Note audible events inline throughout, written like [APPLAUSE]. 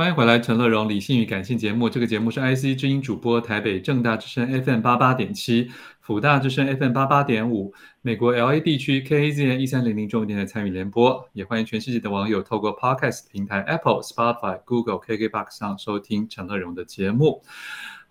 欢迎回来，陈乐荣理性与感性节目。这个节目是 IC 之音主播，台北正大之声 FM 八八点七，辅大之声 FM 八八点五，美国 LA 地区 KAZN 一三零零中文电台参与联播。也欢迎全世界的网友透过 Podcast 平台 Apple、Spotify、Google、KKBox 上收听陈乐荣的节目。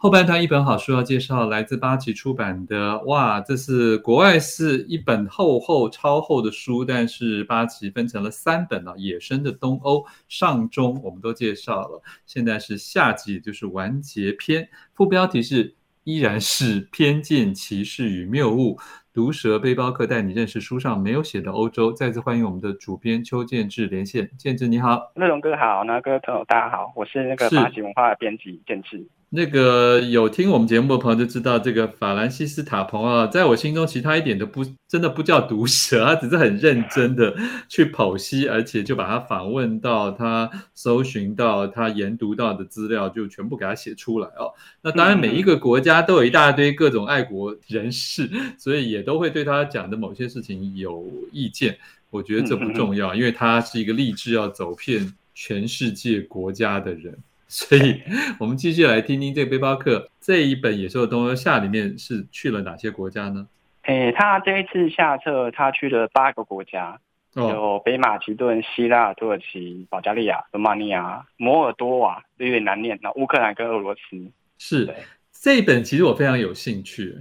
后半段一本好书要介绍，来自八旗出版的。哇，这是国外是一本厚厚超厚的书，但是八旗分成了三本啊。野生的东欧上中我们都介绍了，现在是下集，就是完结篇。副标题是依然是偏见、歧视与谬误。毒舌背包客带你认识书上没有写的欧洲。再次欢迎我们的主编邱建志连线，建志你好，乐融哥好，那各位朋友大家好，我是那个八旗文化的编辑建志。那个有听我们节目的朋友就知道，这个法兰西斯塔彭啊，在我心中其他一点都不真的不叫毒舌，他只是很认真的 [LAUGHS] 去剖析，而且就把他访问到、他搜寻到、他研读到的资料，就全部给他写出来哦。那当然，每一个国家都有一大堆各种爱国人士，[LAUGHS] 所以也都会对他讲的某些事情有意见。我觉得这不重要，因为他是一个立志要走遍全世界国家的人。所以，我们继续来听听这个背包客这一本《野兽的东欧下》里面是去了哪些国家呢？诶，他这一次下册，他去了八个国家，哦、有北马其顿、希腊、土耳其、保加利亚、罗马尼亚、摩尔多瓦，有点难念，那乌克兰跟俄罗斯。是，这一本其实我非常有兴趣，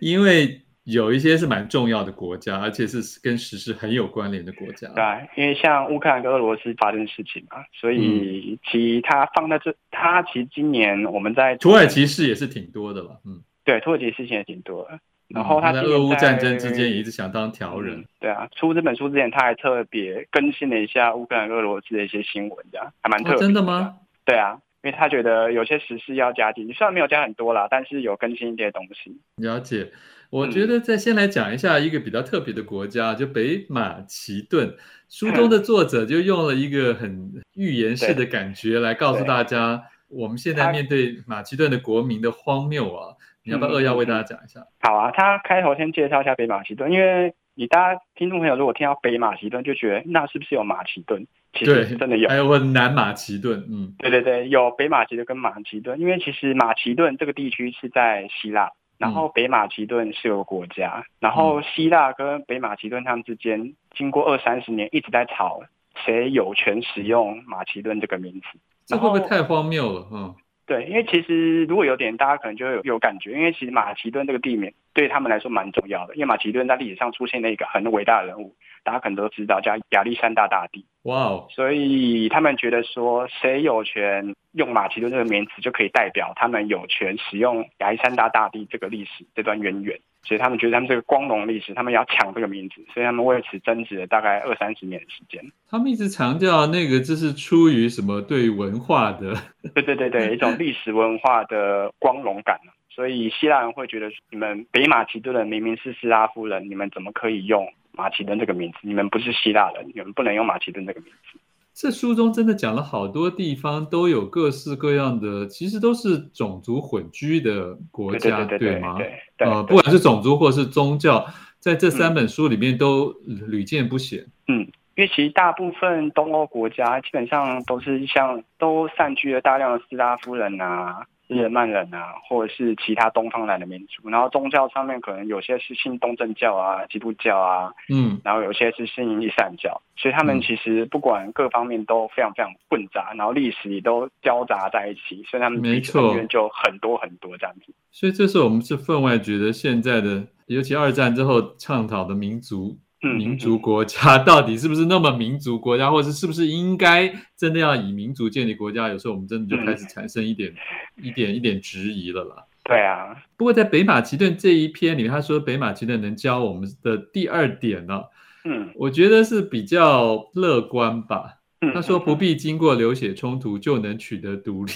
因为。有一些是蛮重要的国家，而且是跟时事很有关联的国家。对，因为像乌克兰跟俄罗斯发生事情嘛，所以其他放在这，他其实今年我们在土耳其事也是挺多的了。嗯，对，土耳其事情也挺多的。然后他在，在俄乌战争之间也一直想当调人。对啊，出这本书之前，他还特别更新了一下乌克兰、俄罗斯的一些新闻，这样还蛮特别真的吗？对啊。因为他觉得有些时事要加进去，虽然没有加很多啦，但是有更新一些东西。了解，我觉得再先来讲一下一个比较特别的国家，嗯、就北马其顿。书中的作者就用了一个很预言式的感觉来告诉大家，我们现在面对马其顿的国民的荒谬啊！你要不要扼要为大家讲一下？好啊，他开头先介绍一下北马其顿，因为你大家听众朋友如果听到北马其顿，就觉得那是不是有马其顿？其实真的有，还有问南马其顿，嗯，对对对，有北马其顿跟马其顿，因为其实马其顿这个地区是在希腊，然后北马其顿是有个国家，然后希腊跟北马其顿他们之间经过二三十年一直在吵谁有权使用马其顿这个名字，这会不会太荒谬了？嗯，对，因为其实如果有点大家可能就会有有感觉，因为其实马其顿这个地名对他们来说蛮重要的，因为马其顿在历史上出现了一个很伟大的人物。大家可能都知道，叫亚历山大大帝。哇哦！所以他们觉得说，谁有权用马其顿这个名词，就可以代表他们有权使用亚历山大大帝这个历史这段渊源。所以他们觉得他们这个光荣历史，他们要抢这个名字，所以他们为此争执了大概二三十年的时间。他们一直强调那个这是出于什么对文化的？[LAUGHS] 对对对对，一种历史文化的光荣感。所以希腊人会觉得，你们北马其顿人明明是斯拉夫人，你们怎么可以用？马其顿这个名字，你们不是希腊人，你们不能用马其顿这个名字。这书中真的讲了好多地方都有各式各样的，其实都是种族混居的国家，对，吗？对，对，呃，不管是种族或是宗教，在这三本书里面都屡见不鲜。嗯，因为其实大部分东欧国家基本上都是像都散居了大量的斯拉夫人啊。日耳曼人啊，或者是其他东方来的民族，然后宗教上面可能有些是信东正教啊、基督教啊，嗯，然后有些是信伊斯兰教，所以他们其实不管各方面都非常非常混杂，然后历史也都交杂在一起，所以他们没错，就很多很多这样子。所以这是我们是分外觉得现在的，尤其二战之后倡导的民族。民族国家到底是不是那么民族国家，或者是不是应该真的要以民族建立国家？有时候我们真的就开始产生一点、嗯、一点、一点质疑了啦。对啊，不过在北马其顿这一篇里面，他说北马其顿能教我们的第二点呢，嗯，我觉得是比较乐观吧。他说不必经过流血冲突就能取得独立。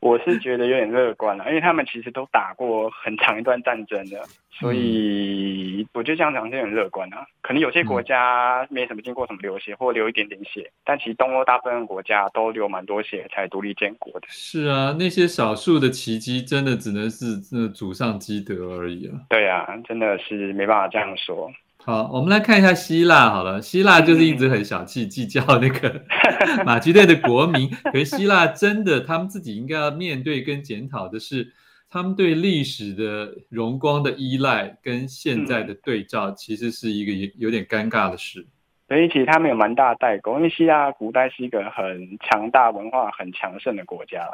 我是觉得有点乐观了，因为他们其实都打过很长一段战争的，所以我觉得这样讲是有点乐观啊。可能有些国家没什么经过什么流血，或流一点点血，但其实东欧大部分国家都流蛮多血才独立建国的。是啊，那些少数的奇迹，真的只能是那祖上积德而已啊。对啊，真的是没办法这样说。好，我们来看一下希腊好了。希腊就是一直很小气计较那个 [LAUGHS] 马其顿的国民，可是希腊真的他们自己应该要面对跟检讨的是，他们对历史的荣光的依赖跟现在的对照，其实是一个有有点尴尬的事。所以其实他们有蛮大的代沟，因为希腊古代是一个很强大文化很强盛的国家。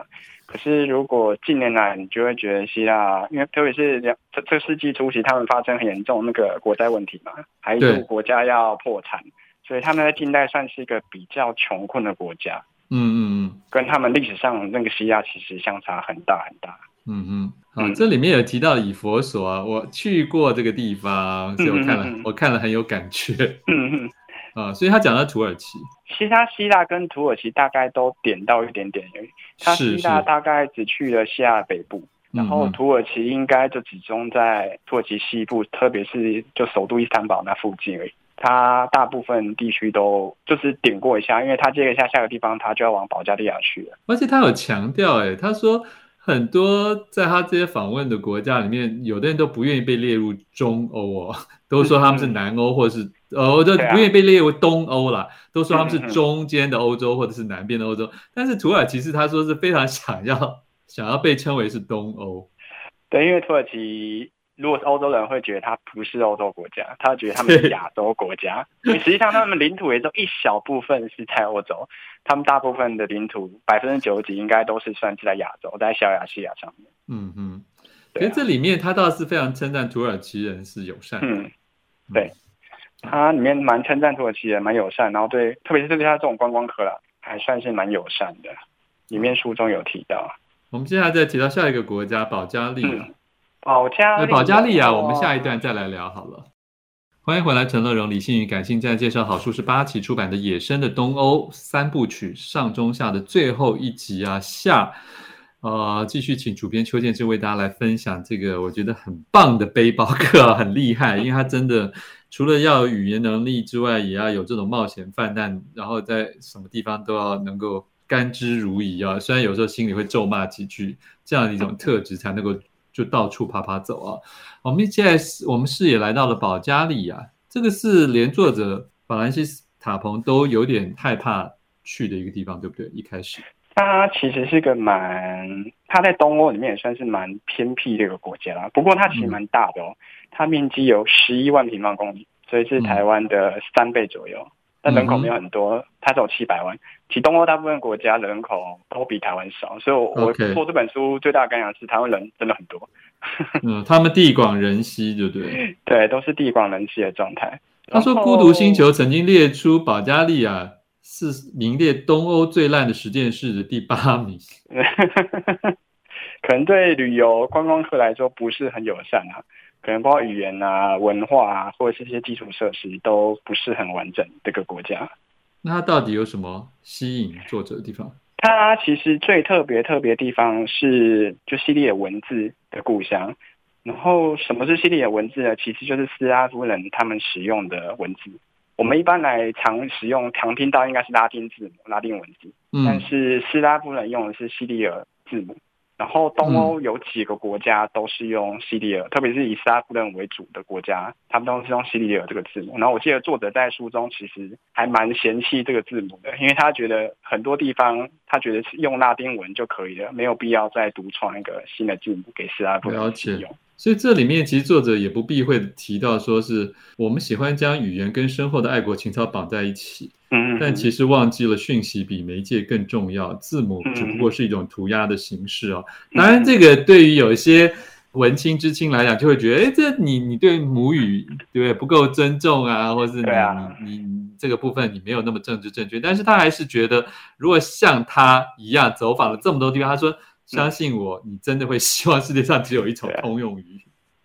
可是如果近年来，你就会觉得希腊，因为特别是两这这世纪初期，他们发生很严重那个国债问题嘛，还有国家要破产，所以他们在近代算是一个比较穷困的国家。嗯嗯嗯，跟他们历史上那个希腊其实相差很大很大。嗯嗯，好，这里面有提到以佛所啊，我去过这个地方，所以我看了，嗯嗯嗯我看了很有感觉。嗯嗯。啊，所以他讲到土耳其，其他希腊跟土耳其大概都点到一点点。他希腊大概只去了希腊北部，然后土耳其应该就集中在土耳其西部，特别是就首都伊斯坦堡那附近而已。他大部分地区都就是点过一下，因为他接一下下个地方，他就要往保加利亚去了。而且他有强调，哎，他说很多在他这些访问的国家里面，有的人都不愿意被列入中欧哦，[LAUGHS] 都说他们是南欧或者是。哦，就不愿意被列为东欧啦，都说他们是中间的欧洲或者是南边的欧洲，但是土耳其是他说是非常想要 [LAUGHS] 想要被称为是东欧。对，因为土耳其如果是欧洲人会觉得他不是欧洲国家，他觉得他们是亚洲国家。实际上他们领土也就一小部分是在欧洲，他们大部分的领土百分之九十几应该都是算是在亚洲，在小亚细亚上面。嗯嗯，可是这里面他倒是非常称赞土耳其人是友善的。嗯，对。他里面蛮称赞土耳其人，蛮友善，然后对，特别是对他这种观光客啦，还算是蛮友善的。里面书中有提到。我们接下来再提到下一个国家保加利保加保加利亚，我们下一段再来聊好了。欢迎回来，陈乐荣、李信宇，感性在介绍好书是八旗出版的《野生的东欧三部曲》上中下的最后一集啊下。呃，继续请主编邱建志为大家来分享这个我觉得很棒的背包客，很厉害，因为他真的。除了要有语言能力之外，也要有这种冒险犯难，然后在什么地方都要能够甘之如饴啊。虽然有时候心里会咒骂几句，这样的一种特质才能够就到处爬爬走啊。我们现在我们视野来到了保加利亚，这个是连作者法兰西斯塔彭都有点害怕去的一个地方，对不对？一开始。它其实是个蛮，它在东欧里面也算是蛮偏僻的一个国家啦。不过它其实蛮大的哦，它面积有十一万平方公里，所以是台湾的三倍左右。但人口没有很多，它只有七百万。其实东欧大部分国家人口都比台湾少，所以我我做这本书最大的感想是台湾人真的很多。嗯，他们地广人稀，对不对？[LAUGHS] 对，都是地广人稀的状态。他说，孤独星球曾经列出保加利亚。是名列东欧最烂的十件事的第八名，[LAUGHS] 可能对旅游观光客来说不是很友善啊，可能包括语言啊、文化啊，或者是一些基础设施都不是很完整。这个国家，那它到底有什么吸引作者的地方？它其实最特别特别的地方是，就西里尔文字的故乡。然后，什么是西里尔文字呢？其实就是斯拉夫人他们使用的文字。我们一般来常使用常听到应该是拉丁字母、拉丁文字，嗯、但是斯拉夫人用的是西里尔字母。然后东欧有几个国家都是用西里尔，嗯、特别是以斯拉夫人为主的国家，他们都是用西里尔这个字母。然后我记得作者在书中其实还蛮嫌弃这个字母的，因为他觉得很多地方他觉得是用拉丁文就可以了，没有必要再独创一个新的字母给斯拉夫人使用。所以这里面其实作者也不避讳提到，说是我们喜欢将语言跟深厚的爱国情操绑在一起，嗯，但其实忘记了讯息比媒介更重要，字母只不过是一种涂鸦的形式哦。当然，这个对于有一些文青知青来讲，就会觉得，哎，这你你对母语对不对不够尊重啊，或是你你你这个部分你没有那么政治正确。但是他还是觉得，如果像他一样走访了这么多地方，他说。相信我，你真的会希望世界上只有一种通用语。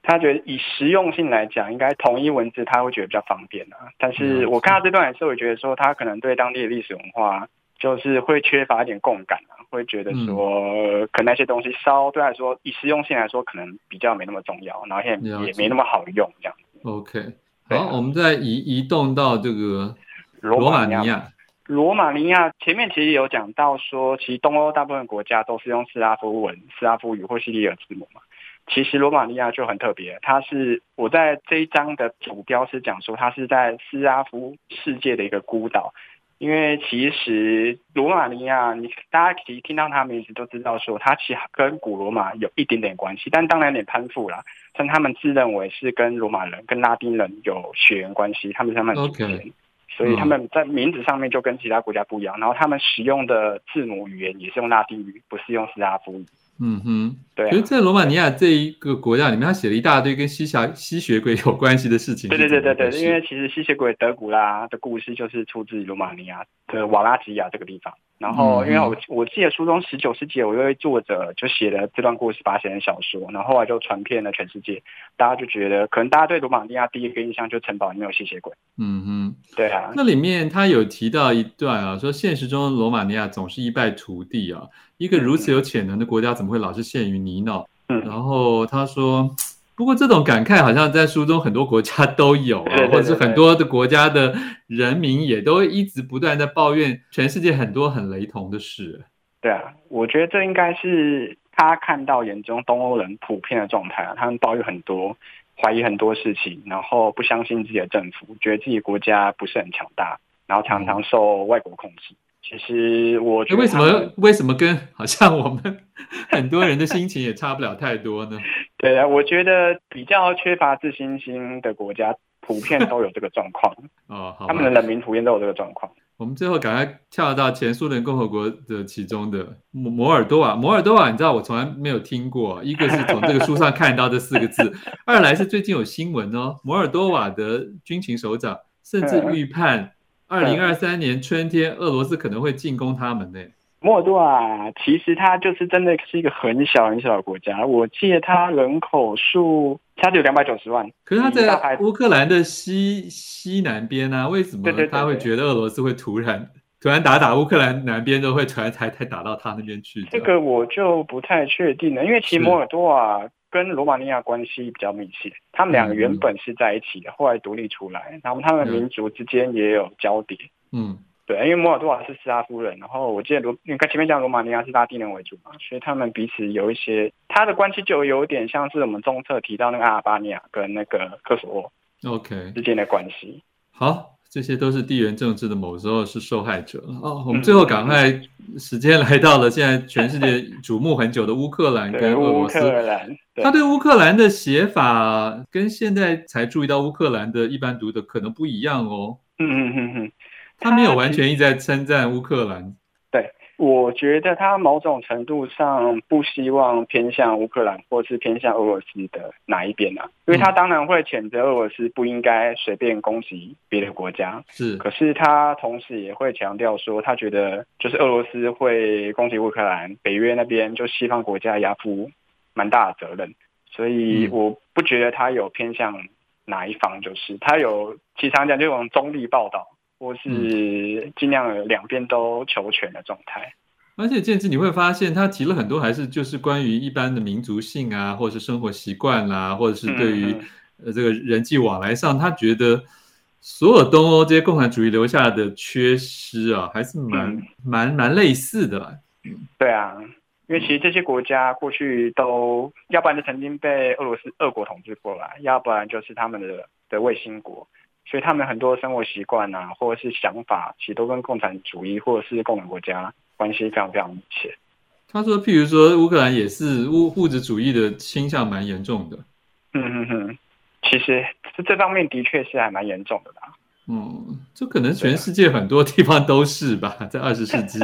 他觉得以实用性来讲，应该统一文字，他会觉得比较方便啊。但是我看到这段也是，我觉得说他可能对当地的历史文化就是会缺乏一点共感啊，会觉得说可能那些东西稍对来说以实用性来说，可能比较没那么重要，然后也也没那么好用这样子。OK，好，我们再移移动到这个罗马尼亚。罗马尼亚前面其实有讲到说，其实东欧大部分国家都是用斯拉夫文、斯拉夫语或西里尔字母嘛。其实罗马尼亚就很特别，它是我在这一章的主标是讲说，它是在斯拉夫世界的一个孤岛。因为其实罗马尼亚，你大家其实听到它名字都知道说，它其实跟古罗马有一点点关系，但当然有点攀附啦。但他们自认为是跟罗马人、跟拉丁人有血缘关系，他们是他们祖先所以他们在名字上面就跟其他国家不一样。然后他们使用的字母语言也是用拉丁语，不是用斯拉夫语。嗯哼，对、啊。其实，在罗马尼亚这一个国家里面，他写了一大堆跟吸血吸血鬼有关系的事情。对对对对对，因为其实吸血鬼德古拉的故事就是出自于罗马尼亚的瓦拉吉亚这个地方。然后，因为我我记得书中十九世纪有一位作者就写了这段故事，把它写成小说，然后后来就传遍了全世界。大家就觉得，可能大家对罗马尼亚第一个印象就城堡里面有吸血鬼。嗯哼，对啊。那里面他有提到一段啊，说现实中罗马尼亚总是一败涂地啊，一个如此有潜能的国家，怎么会老是陷于泥淖？嗯。然后他说。不过这种感慨好像在书中很多国家都有啊，[LAUGHS] 或者是很多的国家的人民也都一直不断在抱怨全世界很多很雷同的事。对啊，我觉得这应该是他看到眼中东欧人普遍的状态啊，他们抱怨很多，怀疑很多事情，然后不相信自己的政府，觉得自己国家不是很强大，然后常常受外国控制。其实我觉得为什么为什么跟好像我们 [LAUGHS] 很多人的心情也差不了太多呢？对啊，我觉得比较缺乏自信心的国家普遍都有这个状况 [LAUGHS] 哦，好，他们的人民普遍都有这个状况。我们最后赶快跳到前苏联共和国的其中的摩摩尔多瓦。摩尔多瓦，你知道我从来没有听过，一个是从这个书上看到这四个字，[LAUGHS] 二来是最近有新闻哦，摩尔多瓦的军情首长甚至预判。二零二三年春天，俄罗斯可能会进攻他们呢。摩尔多瓦其实它就是真的是一个很小很小的国家，我记得它人口数差只有两百九十万。可是它在乌克兰的西西南边啊，为什么他会觉得俄罗斯会突然突然打打乌克兰南边，都会突然才才打到他那边去？这个我就不太确定了，因为其实摩尔多瓦。跟罗马尼亚关系比较密切，他们两个原本是在一起的，嗯、后来独立出来，然后他们民族之间也有交叠。嗯，对，因为摩尔多瓦是斯拉夫人，然后我记得罗，你看前面讲罗马尼亚是拉丁人为主嘛，所以他们彼此有一些，他的关系就有点像是我们中侧提到那个阿尔巴尼亚跟那个科索沃，OK 之间的关系。好。这些都是地缘政治的，某时候是受害者哦。我们最后赶快，时间来到了现在全世界瞩目很久的乌克兰 [LAUGHS] 跟俄罗斯。乌克兰，他对乌克兰的写法跟现在才注意到乌克兰的一般读的可能不一样哦。嗯嗯嗯嗯，他没有完全一直在称赞乌克兰。对我觉得他某种程度上不希望偏向乌克兰，或是偏向俄罗斯的哪一边啊？因为他当然会谴责俄罗斯不应该随便攻击别的国家，是。可是他同时也会强调说，他觉得就是俄罗斯会攻击乌克兰，北约那边就西方国家要负蛮大的责任，所以我不觉得他有偏向哪一方，就是他有其实常讲这种中立报道。或是尽量两边都求全的状态，而且建志你会发现，他提了很多，还是就是关于一般的民族性啊，或者是生活习惯啦，或者是对于呃这个人际往来上，他觉得所有东欧这些共产主义留下的缺失啊，还是蛮蛮蛮类似的。嗯，对啊，因为其实这些国家过去都要不然就曾经被俄罗斯俄国统治过来，要不然就是他们的的卫星国。所以他们很多生活习惯啊，或者是想法，其实都跟共产主义或者是共产国家关系非常非常密切。他说，譬如说乌克兰也是物物质主义的倾向蛮严重的。嗯嗯嗯，其实这这方面的确是还蛮严重的啦。嗯，这可能全世界很多地方都是吧，[LAUGHS] 在二十世纪。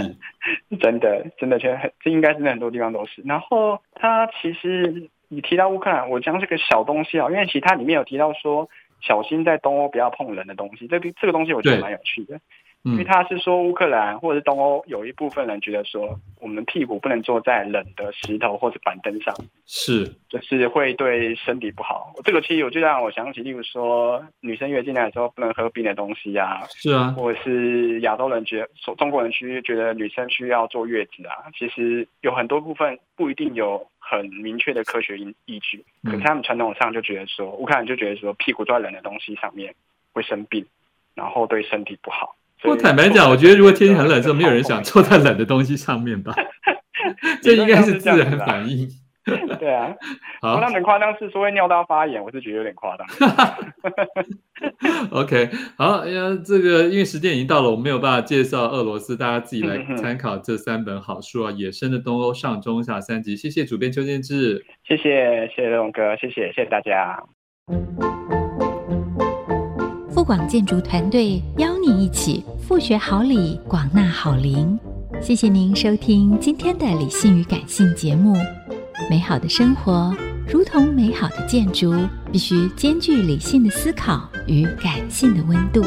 真 [LAUGHS] 的真的，全这应该是很多地方都是。然后他其实你提到乌克兰，我将这个小东西啊，因为其他里面有提到说。小心在东欧不要碰人的东西，这个这个东西我觉得蛮有趣的，因为他是说乌克兰或者是东欧有一部分人觉得说，我们屁股不能坐在冷的石头或者板凳上，是，就是会对身体不好。这个其实我就让我想起，例如说女生月经来的时候不能喝冰的东西啊，是啊，或者是亚洲人觉得中国人去觉得女生需要坐月子啊，其实有很多部分不一定有。很明确的科学依依据，可是他们传统上就觉得说，乌克兰就觉得说，屁股坐在冷的东西上面会生病，然后对身体不好。我坦白讲，我觉得如果天气很冷的时候，没有人想坐在冷的东西上面吧，[LAUGHS] 这应该是自然反应。[LAUGHS] 对对啊，[LAUGHS] 好，那很夸张是说会尿道发炎，我是觉得有点夸张。OK，好，哎呀，这个因为时间已经到了，我们没有办法介绍俄罗斯，大家自己来参考这三本好书啊，《野生的东欧》上中下三集。谢谢主编邱建志，谢谢谢谢龙哥，谢谢谢谢大家。富广建筑团队邀你一起复学好礼，广纳好邻。谢谢您收听今天的理性与感性节目。美好的生活如同美好的建筑，必须兼具理性的思考与感性的温度。